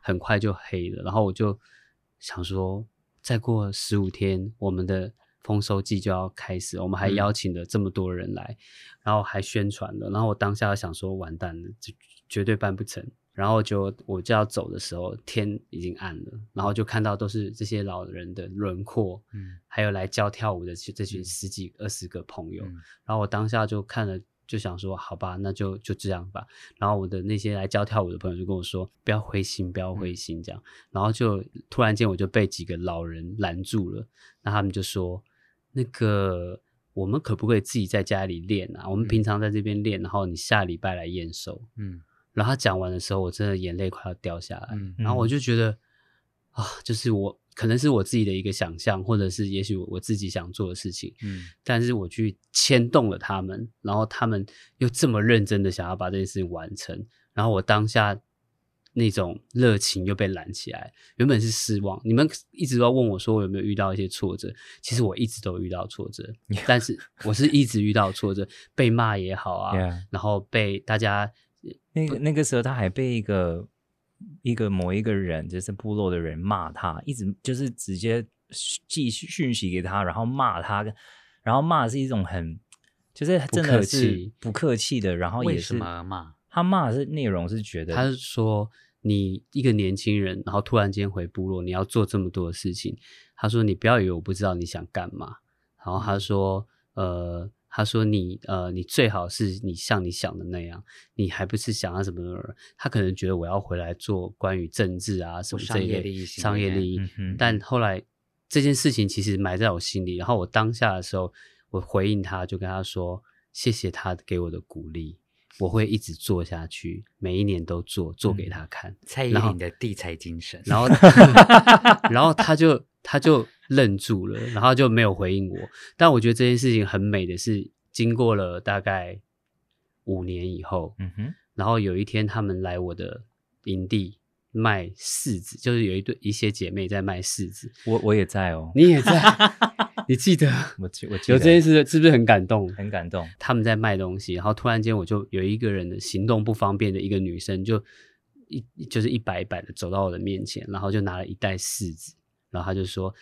A: 很快就黑了。然后我就想说，再过十五天，我们的。丰收季就要开始，我们还邀请了这么多人来，然后还宣传了，然后我当下想说完蛋了，就绝对办不成。然后就我就要走的时候，天已经暗了，然后就看到都是这些老人的轮廓，嗯，还有来教跳舞的这群十几二十个朋友，然后我当下就看了。就想说好吧，那就就这样吧。然后我的那些来教跳舞的朋友就跟我说，不要灰心，不要灰心，这样。然后就突然间我就被几个老人拦住了，那他们就说，那个我们可不可以自己在家里练啊？我们平常在这边练，然后你下礼拜来验收。嗯。然后他讲完的时候，我真的眼泪快要掉下来。嗯。然后我就觉得啊，就是我。可能是我自己的一个想象，或者是也许我自己想做的事情，嗯，但是我去牵动了他们，然后他们又这么认真的想要把这件事情完成，然后我当下那种热情又被燃起来。原本是失望，你们一直都问我说我有没有遇到一些挫折，其实我一直都遇到挫折，但是我是一直遇到挫折，被骂也好啊，然后被大家
D: 那个那个时候他还被一个。一个某一个人，就是部落的人骂他，一直就是直接寄讯息给他，然后骂他，然后骂是一种很就是真的是不客气的，然后也是
B: 骂
D: 他骂的是内容是觉得
A: 他是说你一个年轻人，然后突然间回部落，你要做这么多的事情，他说你不要以为我不知道你想干嘛，然后他说呃。他说：“你呃，你最好是你像你想的那样，你还不是想要什么？他可能觉得我要回来做关于政治啊什么这
B: 类
A: 商业利益。但后来这件事情其实埋在我心里。然后我当下的时候，我回应他，就跟他说：谢谢他给我的鼓励，我会一直做下去，每一年都做，做给他看。
B: 蔡依林的地才精神。
A: 然后，然后他就他就。”愣住了，然后就没有回应我。但我觉得这件事情很美的是，经过了大概五年以后，嗯哼，然后有一天他们来我的营地卖柿子，就是有一对一些姐妹在卖柿子。
D: 我我也在哦，
A: 你也在，你记得？
D: 我记我记得
A: 有这件事是不是很感动？
D: 很感动。
A: 他们在卖东西，然后突然间我就有一个人的行动不方便的一个女生，就一就是一摆一摆的走到我的面前，然后就拿了一袋柿子，然后他就说。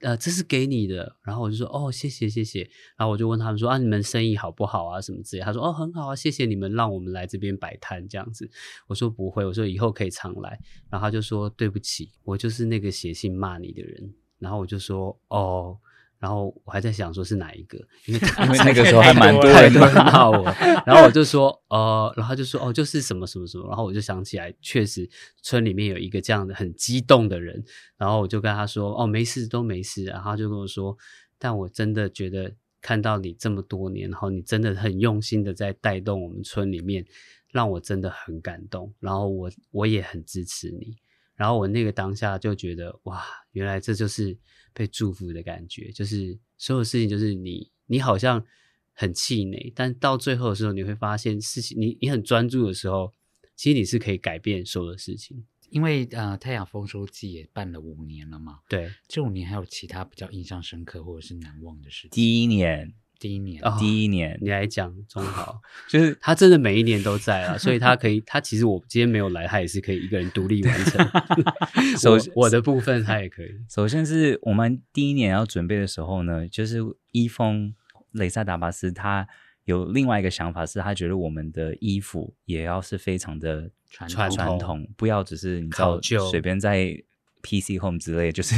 A: 呃，这是给你的，然后我就说哦，谢谢谢谢，然后我就问他们说啊，你们生意好不好啊，什么之类，他说哦，很好啊，谢谢你们让我们来这边摆摊这样子，我说不会，我说以后可以常来，然后他就说对不起，我就是那个写信骂你的人，然后我就说哦。然后我还在想说是哪一个，因为
D: 因为那个时候还蛮多人
A: 骂我，然后我就说呃，然后就说哦，就是什么什么什么，然后我就想起来，确实村里面有一个这样的很激动的人，然后我就跟他说哦，没事都没事，然后他就跟我说，但我真的觉得看到你这么多年，然后你真的很用心的在带动我们村里面，让我真的很感动，然后我我也很支持你。然后我那个当下就觉得哇，原来这就是被祝福的感觉，就是所有事情就是你你好像很气馁，但到最后的时候你会发现事情你你很专注的时候，其实你是可以改变所有的事情。
B: 因为呃，太阳丰收季也办了五年了嘛，
A: 对，
B: 这五年还有其他比较印象深刻或者是难忘的事情。
D: 第一年。
B: 第一年，
D: 第一年
A: 你来讲中考，就是他真的每一年都在啊，所以他可以，他其实我今天没有来，他也是可以一个人独立完成。首我的部分他也可以。
D: 首先是我们第一年要准备的时候呢，就是伊峰雷萨达巴斯他有另外一个想法，是他觉得我们的衣服也要是非常的
A: 传
D: 传统，不要只是你知道随便在。PC Home 之类，就是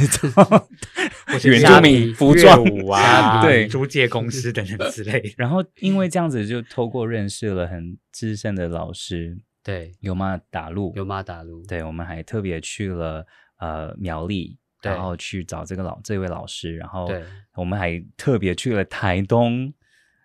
B: 原住民服装啊，对，租借公司等等之类。
D: 然后因为这样子，就透过认识了很资深的老师，
A: 对，
D: 有妈？打路，
A: 有妈？打路。
D: 对，我们还特别去了呃苗栗，然后去找这个老这位老师，然后我们还特别去了台东。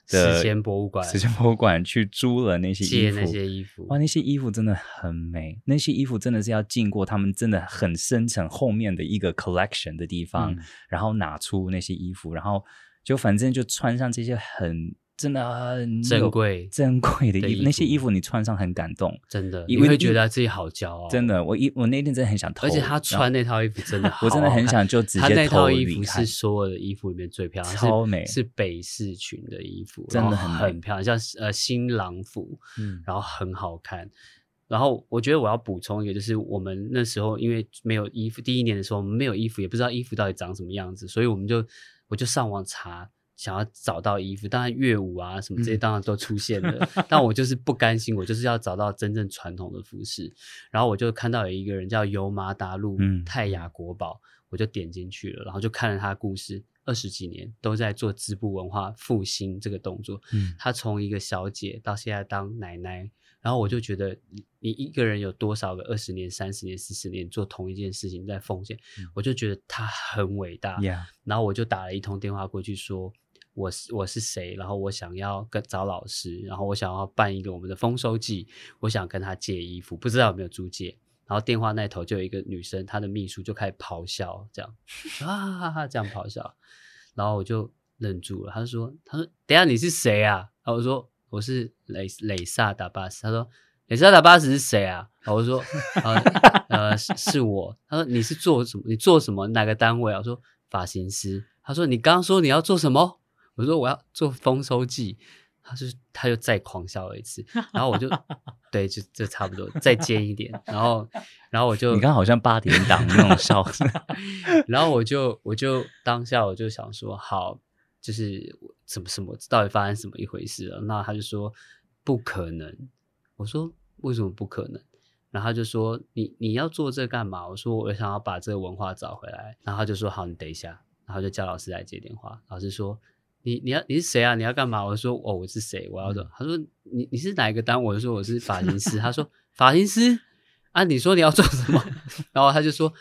A: 时间博物馆，
D: 时间博物馆去租了那些衣服，
A: 那些衣服，
D: 哇，那些衣服真的很美。那些衣服真的是要经过他们真的很深层后面的一个 collection 的地方，然后拿出那些衣服，然后就反正就穿上这些很真的很
A: 珍贵
D: 珍贵的衣服，那些衣
A: 服
D: 服你穿上很感动，
A: 真的，你会觉得自己好骄傲，
D: 真的。我一我那天真的很想偷，
A: 而且他穿那套衣服真的好好看，
D: 我真的很想就直
A: 他那套衣服是所有的衣服里面最漂亮，是
D: 超美
A: 是北式裙的衣服，
D: 真的很
A: 很漂亮，像呃新郎服，
B: 嗯
A: 然后很好看。然后我觉得我要补充一个，就是我们那时候因为没有衣服，第一年的时候我们没有衣服，也不知道衣服到底长什么样子，所以我们就我就上网查，想要找到衣服。当然乐舞啊什么这些
B: 嗯
A: 当然都出现了，但我就是不甘心，我就是要找到真正传统的服饰。然后我就看到有一个人叫油麻达路
D: 嗯
A: 泰雅国宝，我就点进去了，然后就看了他的故事。二十几年都在做织布文化复兴这个动作，
D: 嗯
A: 他从一个小姐到现在当奶奶，然后我就觉得你你一个人有多少个二十年、三十年、四十年做同一件事情在奉献，我就觉得他很伟大。
D: 呀，
A: 然后我就打了一通电话过去说我是我是谁，然后我想要跟找老师，然后我想要办一个我们的丰收季，我想跟他借衣服，不知道有没有租借。然后电话那头就有一个女生，她的秘书就开始咆哮，这样 啊哈哈这样咆哮，然后我就愣住了。他就说：“他说等一下你是谁啊？”然后我说：“我是雷雷萨达巴斯。”他说：“雷萨达巴斯是谁啊？”然后我说：“呃呃是是我。”他说：“你是做什么？你做什么？哪个单位啊？”我说：“发型师。”他说：“你刚刚说你要做什么？”我说：“我要做丰收季。”他就他就再狂笑了一次，然后我就对，就就差不多再尖一点，然后然后我就
D: 你刚刚好像八点档那种笑声，
A: 然后我就我就当下我就想说，好，就是我什么什么到底发生什么一回事了？那他就说不可能。我说为什么不可能？然后他就说你你要做这干嘛？我说我想要把这个文化找回来。然后他就说好，你等一下。然后就叫老师来接电话。老师说你你要你是谁啊？你要干嘛？我说哦我是谁？我要走。他说你你是哪一个单位？我就说我是发型师。他说发型师啊？你说你要做什么？然后他就说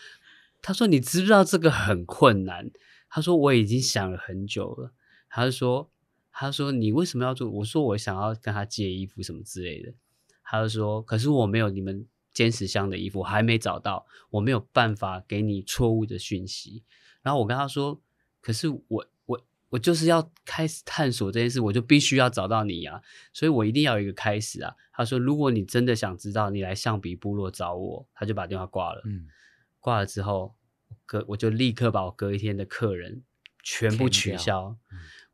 A: 他说你知不知道这个很困难？他说我已经想了很久了。他就说他说你为什么要做？我说我想要跟他借衣服什么之类的。他就说可是我没有你们坚持箱的衣服，我还没找到，我没有办法给你错误的讯息。然后我跟他说，可是我我我就是要开始探索这件事，我就必须要找到你啊，所以我一定要有一个开始啊。他说，如果你真的想知道，你来象鼻部落找我。他就把电话挂了。
B: 嗯，
A: 挂了之后，隔我就立刻把我隔一天的客人全部取消，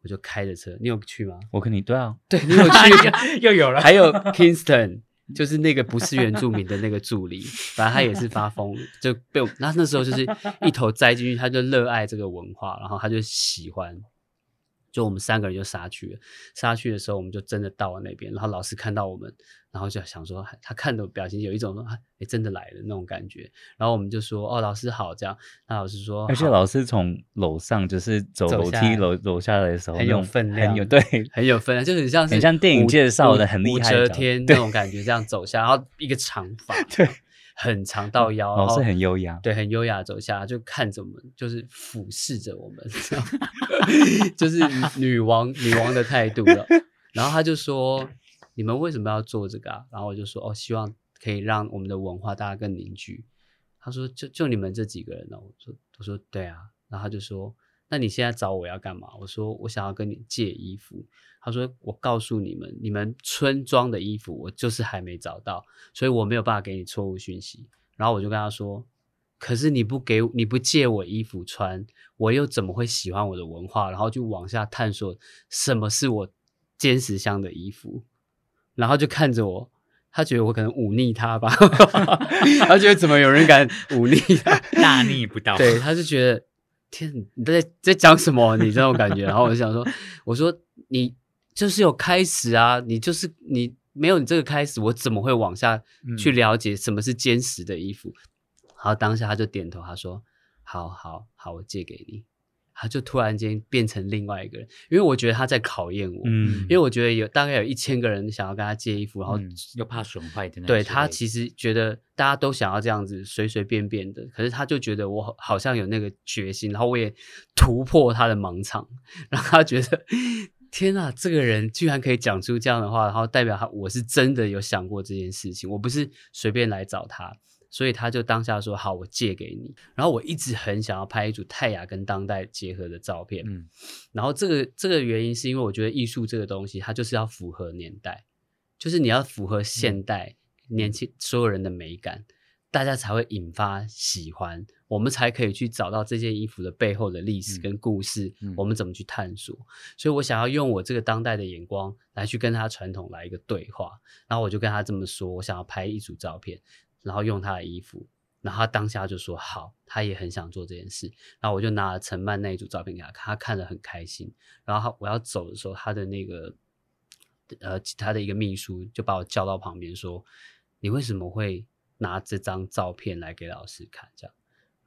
A: 我就开着车。你有去吗？
D: 我跟你对啊，
A: 对你有去？
B: 又有了，
A: 还有 Kingston，就是那个不是原住民的那个助理，反正他也是发疯，就被我那那时候就是一头栽进去，他就热爱这个文化，然后他就喜欢。就我们三个人就杀去了，杀去的时候我们就真的到了那边，然后老师看到我们，然后就想说，他看的表情有一种说，哎，真的来了那种感觉。然后我们就说，哦，老师好，这样。那老师说，
D: 而且老师从楼上就是走楼梯
A: 楼
D: 楼走下来的时候，
A: 很有分量，
D: 很有对，
A: 很有分量，就很像是
D: 很像电影介绍的
A: 武武则
D: 很厉害的
A: 天那种感觉，这样走下，然后一个长发，
D: 对，
A: 很长到腰，然
D: 老师
A: 后
D: 很优雅，
A: 对，很优雅走下，就看着我们，就是俯视着我们，就是女王女王的态度了。然后他就说：“你们为什么要做这个啊？”然后我就说：“哦，希望可以让我们的文化大家更凝聚。”他说：“就就你们这几个人呢？”我说：“我说对啊。”然后他就说：“那你现在找我要干嘛？”我说：“我想要跟你借衣服。”他说：“我告诉你们，你们村庄的衣服我就是还没找到，所以我没有办法给你错误讯息。”然后我就跟他说：“可是你不给你不借我衣服穿，我又怎么会喜欢我的文化？然后就往下探索什么是我坚实乡的衣服，然后就看着我，他觉得我可能忤逆他吧，他觉得怎么有人敢忤逆他？
B: 大逆不道。
A: 对，他就觉得天，你在在讲什么？你这种感觉。然后我就想说，我说你就是有开始啊，你就是你没有你这个开始，我怎么会往下去了解什么是坚实的衣服？然后当下他就点头，他说：“好好好，我借给你。”他就突然间变成另外一个人，因为我觉得他在考验我，
D: 嗯
A: 因为我觉得有大概有一千个人想要跟他借衣服，然后
B: 嗯又怕损坏的那
A: 对他其实觉得大家都想要这样子随随便便的，可是他就觉得我好好像有那个决心，然后我也突破他的盲场，然后他觉得天啊，这个人居然可以讲出这样的话，然后代表他我是真的有想过这件事情，我不是随便来找他。所以他就当下说好，我借给你。然后我一直很想要拍一组泰雅跟当代结合的照片，嗯，然后这个这个原因是因为我觉得艺术这个东西，它就是要符合年代，就是你要符合现代年轻所有人的美感，大家才会引发喜欢，我们才可以去找到这件衣服的背后的历史跟故事，我们怎么去探索。所以我想要用我这个当代的眼光来去跟他传统来一个对话，然后我就跟他这么说，我想要拍一组照片。然后用他的衣服，然后他当下就说好，他也很想做这件事。然后我就拿了陈曼那一组照片给他看，他看得很开心。然后他我要走的时候，他的那个呃，他的一个秘书就把我叫到旁边说：“你为什么会拿这张照片来给老师看？”这样，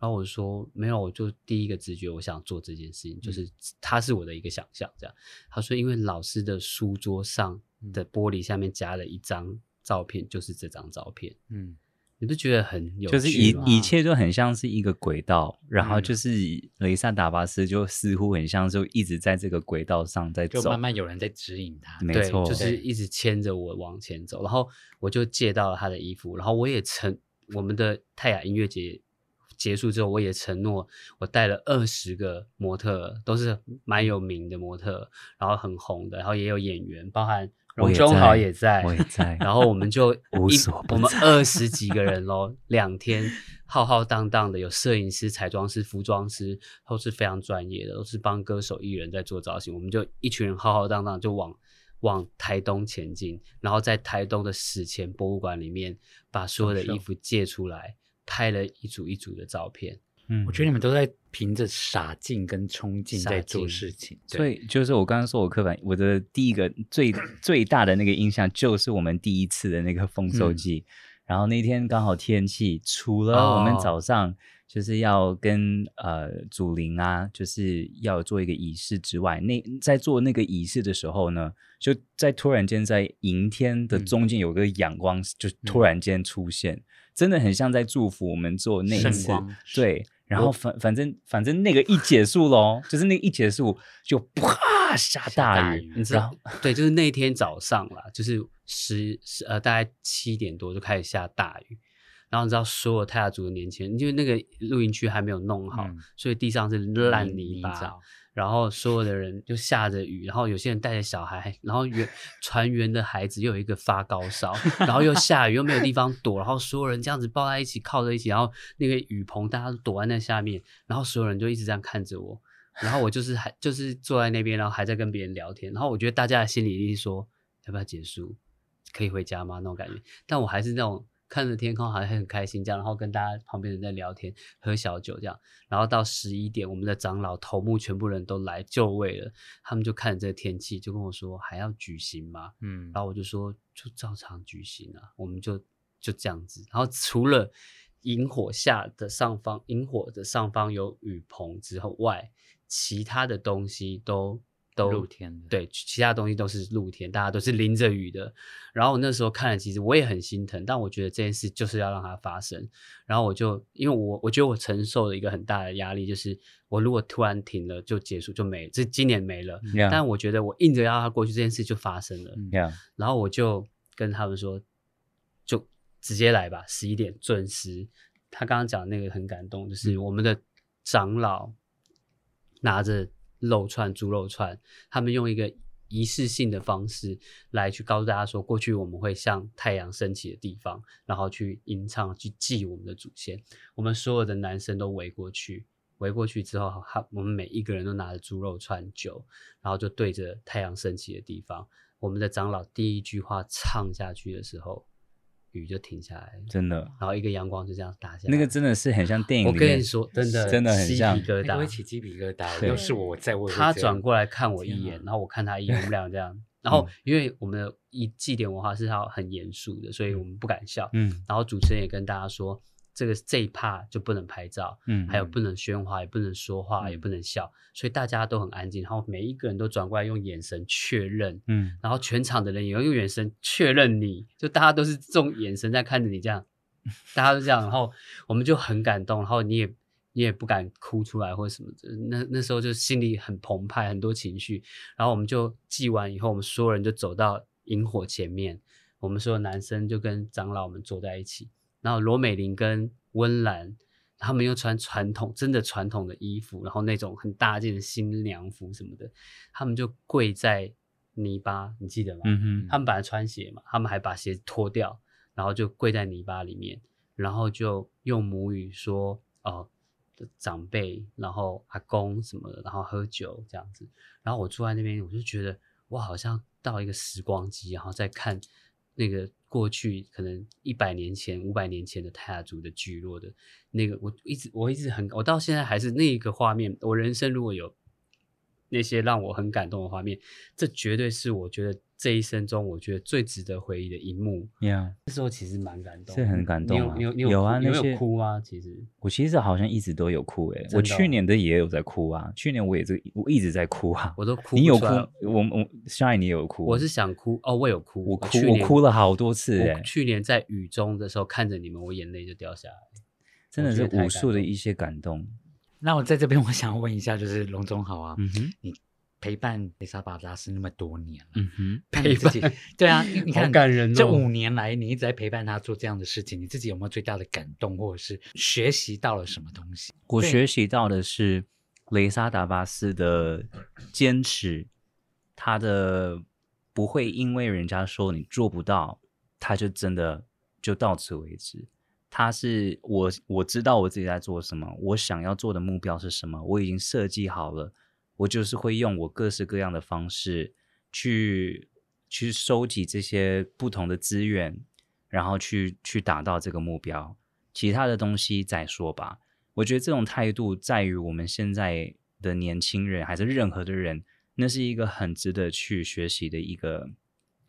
A: 然后我说：“没有，我就第一个直觉，我想做这件事情，就是他是我的一个想象。”这样，他说：“因为老师的书桌上的玻璃下面夹了一张照片，就是这张照片。”嗯。你不觉得很有趣
D: 就是一一切都很像是一个轨道，然后就是雷萨达巴斯就似乎很像就一直在这个轨道上在走，
B: 慢慢有人在指引他，
D: 没错，
A: 就是一直牵着我往前走。然后我就借到了他的衣服，然后我也曾我们的泰雅音乐节结束之后，我也承诺我带了二十个模特，都是蛮有名的模特，然后很红的，然后也有演员，包含。荣中豪也在，
D: 我也在，
A: 然后我们就 一我们二十几个人喽，两天浩浩荡荡的，有摄影师、彩妆师、服装师，都是非常专业的，都是帮歌手艺人在做造型。我们就一群人浩浩荡荡就往往台东前进，然后在台东的史前博物馆里面，把所有的衣服借出来，拍了一组一组的照片。
B: 嗯，我觉得你们都在凭着傻劲跟冲劲在做事情，
D: 所以就是我刚刚说我刻板，我的第一个最最大的那个印象就是我们第一次的那个丰收季，然后那天刚好天气，除了我们早上就是要跟呃祖灵啊，就是要做一个仪式之外，那在做那个仪式的时候呢，就在突然间在迎天的中间有个阳光，就突然间出现。真的很像在祝福我们做那一次，对。然后反反正反正那个一结束喽，就是那个一结束就啪下大雨，
A: 你知道？对，就是那天早上啦，就是十十呃大概七点多就开始下大雨。然后你知道所有泰雅族的年轻人，因为那个露营区还没有弄好，所以地上是烂泥巴。然后所有的人就下着雨，然后有些人带着小孩，然后员船员的孩子又有一个发高烧，然后又下雨又没有地方躲，然后所有人这样子抱在一起靠在一起，然后那个雨棚大家都躲在那下面，然后所有人就一直这样看着我，然后我就是还就是坐在那边，然后还在跟别人聊天，然后我觉得大家的心里一定说要不要结束，可以回家吗？那种感觉，但我还是那种。看着天空，好像很开心这样，然后跟大家旁边人在聊天，喝小酒这样，然后到十一点，我们的长老头目全部人都来就位了，他们就看着这个天气，就跟我说还要举行吗？嗯，然后我就说就照常举行啊，我们就就这样子。然后除了萤火下的上方，萤火的上方有雨棚之后外，其他的东西都。都
B: 露天的，
A: 对，其他东西都是露天，大家都是淋着雨的。然后我那时候看了，其实我也很心疼，但我觉得这件事就是要让它发生。然后我就，因为我我觉得我承受了一个很大的压力，就是我如果突然停了就结束就没，这今年没了。但我觉得我硬着要它过去，这件事就发生了。然后我就跟他们说，就直接来吧，十一点准时。他刚刚讲那个很感动，就是我们的长老拿着。肉串、猪肉串，他们用一个仪式性的方式来去告诉大家说，过去我们会向太阳升起的地方，然后去吟唱、去祭我们的祖先。我们所有的男生都围过去，围过去之后，他我们每一个人都拿着猪肉串酒，然后就对着太阳升起的地方。我们的长老第一句话唱下去的时候。雨就停下来，
D: 真的，
A: 然后一个阳光就这样打下
D: 来，那个真的是很像电影。
A: 我跟你说，真的，
D: 真的很像
A: 鸡皮疙瘩，
B: 会起鸡皮疙瘩。要是我在，
A: 他转过来看我一眼，然后我看他一眼，我们俩这样。然后因为我们的一祭典文化是要很严肃的，所以我们不敢笑。嗯，然后主持人也跟大家说。这个这一趴就不能拍照，嗯，还有不能喧哗，也不能说话，也不能笑，所以大家都很安静，然后每一个人都转过来用眼神确认，嗯，然后全场的人也用眼神确认你，就大家都是这种眼神在看着你，这样，大家都这样，然后我们就很感动，然后你也你也不敢哭出来或者什么的，那那时候就心里很澎湃，很多情绪，然后我们就祭完以后，我们所有人就走到萤火前面，我们所有男生就跟长老们坐在一起。然后罗美玲跟温岚，他们又穿传统真的传统的衣服，然后那种很大件的新娘服什么的，他们就跪在泥巴，你记得吗？
D: 嗯哼，
A: 他们本来穿鞋嘛，他们还把鞋脱掉，然后就跪在泥巴里面，然后就用母语说哦。长辈，然后阿公什么的，然后喝酒这样子，然后我坐在那边，我就觉得我好像到一个时光机，然后再看那个过去可能一百年前、五百年前的泰雅族的聚落的那个，我一直我一直很，我到现在还是那个画面。我人生如果有那些让我很感动的画面，这绝对是我觉得。这一生中，我觉得最值得回忆的一幕，
D: 呀，
A: 那时候其实蛮感动，
D: 是很感动
A: 啊。有有
D: 有啊，
A: 你有哭吗？其实
D: 我其实好像一直都有哭诶，我去年的也有在哭啊。去年我也是我一直在哭啊，
A: 我都哭。
D: 你有哭？我我 Shine 你有哭？
A: 我是想哭哦，我有哭，
D: 我哭我哭了好多次诶。
A: 去年在雨中的时候看着你们，我眼泪就掉下来，
D: 真的是无数的一些感动。
B: 那我在这边，我想问一下，就是龙总好啊，嗯哼，你。陪伴雷莎巴拉斯那么多年了，嗯
A: 哼，陪伴，
B: 对啊，你看，
A: 感人。
B: 这五年来，你一直在陪伴他做这样的事情，你自己有没有最大的感动，或者是学习到了什么东西？
D: 我学习到的是雷莎达巴斯的坚持，他的不会因为人家说你做不到，他就真的就到此为止。他是我，我知道我自己在做什么，我想要做的目标是什么，我已经设计好了。我就是会用我各式各样的方式去去收集这些不同的资源，然后去去达到这个目标。其他的东西再说吧。我觉得这种态度在于我们现在的年轻人，还是任何的人，那是一个很值得去学习的一个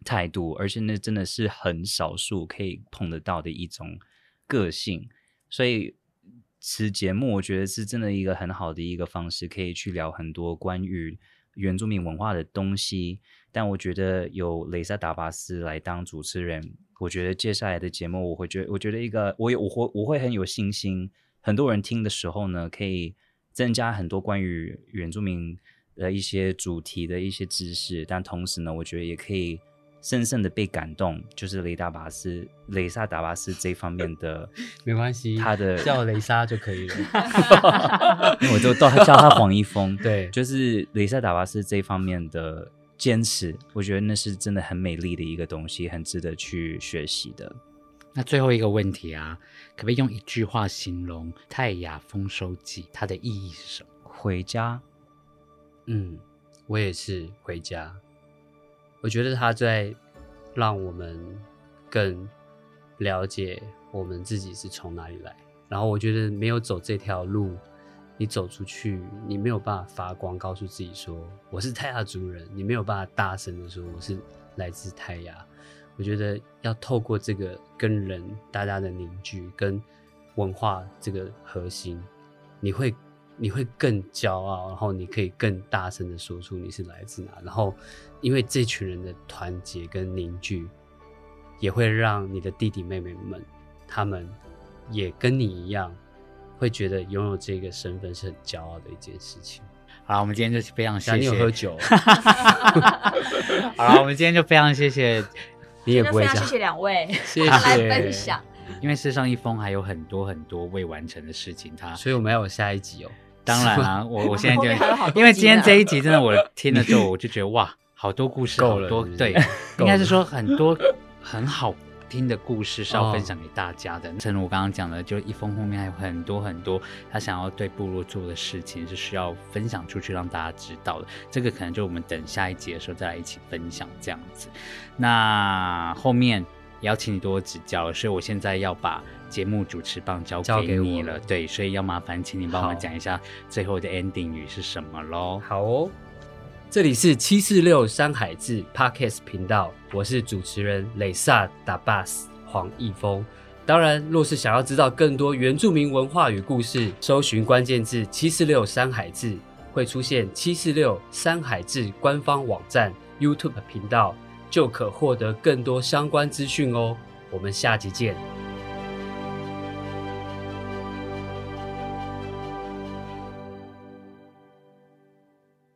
D: 态度，而且那真的是很少数可以碰得到的一种个性。所以。此节目我觉得是真的一个很好的一个方式，可以去聊很多关于原住民文化的东西。但我觉得有雷萨达巴斯来当主持人，我觉得接下来的节目我会觉，我觉得一个我有我会我会很有信心。很多人听的时候呢，可以增加很多关于原住民的一些主题的一些知识，但同时呢，我觉得也可以。深深的被感动，就是雷达巴斯、雷萨达巴斯这方面的，
A: 没关系，
D: 他的
A: 叫雷莎就可以了，
D: 我就叫叫他黄一峰。
A: 对，
D: 就是雷萨达巴斯这方面的坚持，我觉得那是真的很美丽的一个东西，很值得去学习的。
B: 那最后一个问题啊，可不可以用一句话形容《泰雅丰收记》它的意义是什么？
D: 回家。
A: 嗯，我也是回家。我觉得他在让我们更了解我们自己是从哪里来。然后我觉得没有走这条路，你走出去，你没有办法发光，告诉自己说我是泰雅族人。你没有办法大声的说我是来自泰雅。我觉得要透过这个跟人大家的凝聚，跟文化这个核心，你会。你会更骄傲，然后你可以更大声的说出你是来自哪。然后，因为这群人的团结跟凝聚，也会让你的弟弟妹妹们，他们也跟你一样，会觉得拥有这个身份是很骄傲的一件事情。
B: 好，我们今天就非常谢谢。
A: 你有喝酒？
B: 好了，我们今天就非常谢谢。
A: 你也不会讲。
C: 谢谢两位，
A: 谢 谢
C: 来分享。
B: 因为世上一封还有很多很多未完成的事情，他，
A: 所以我们要有下一集哦。
B: 当然啦，我我现在就因为今天这一集真的，我听了之后 我就觉得哇，好多故事，好多对，应该是说很多很好听的故事是要分享给大家的。正如我刚刚讲的，就一封后面还有很多很多他想要对部落做的事情是需要分享出去让大家知道的。这个可能就我们等下一集的时候再来一起分享这样子。那后面。也要请你多指教，所以我现在要把节目主持棒交给你了。对，所以要麻烦请你帮我讲一下最后的 ending 语是什么喽。
A: 好哦，这里是七四六山海志 Podcast 频道，我是主持人雷萨达巴斯黄义峰。当然，若是想要知道更多原住民文化与故事，搜寻关键字七四六山海志，会出现七四六山海志官方网站 YouTube 频道。就可获得更多相关资讯哦。我们下集见。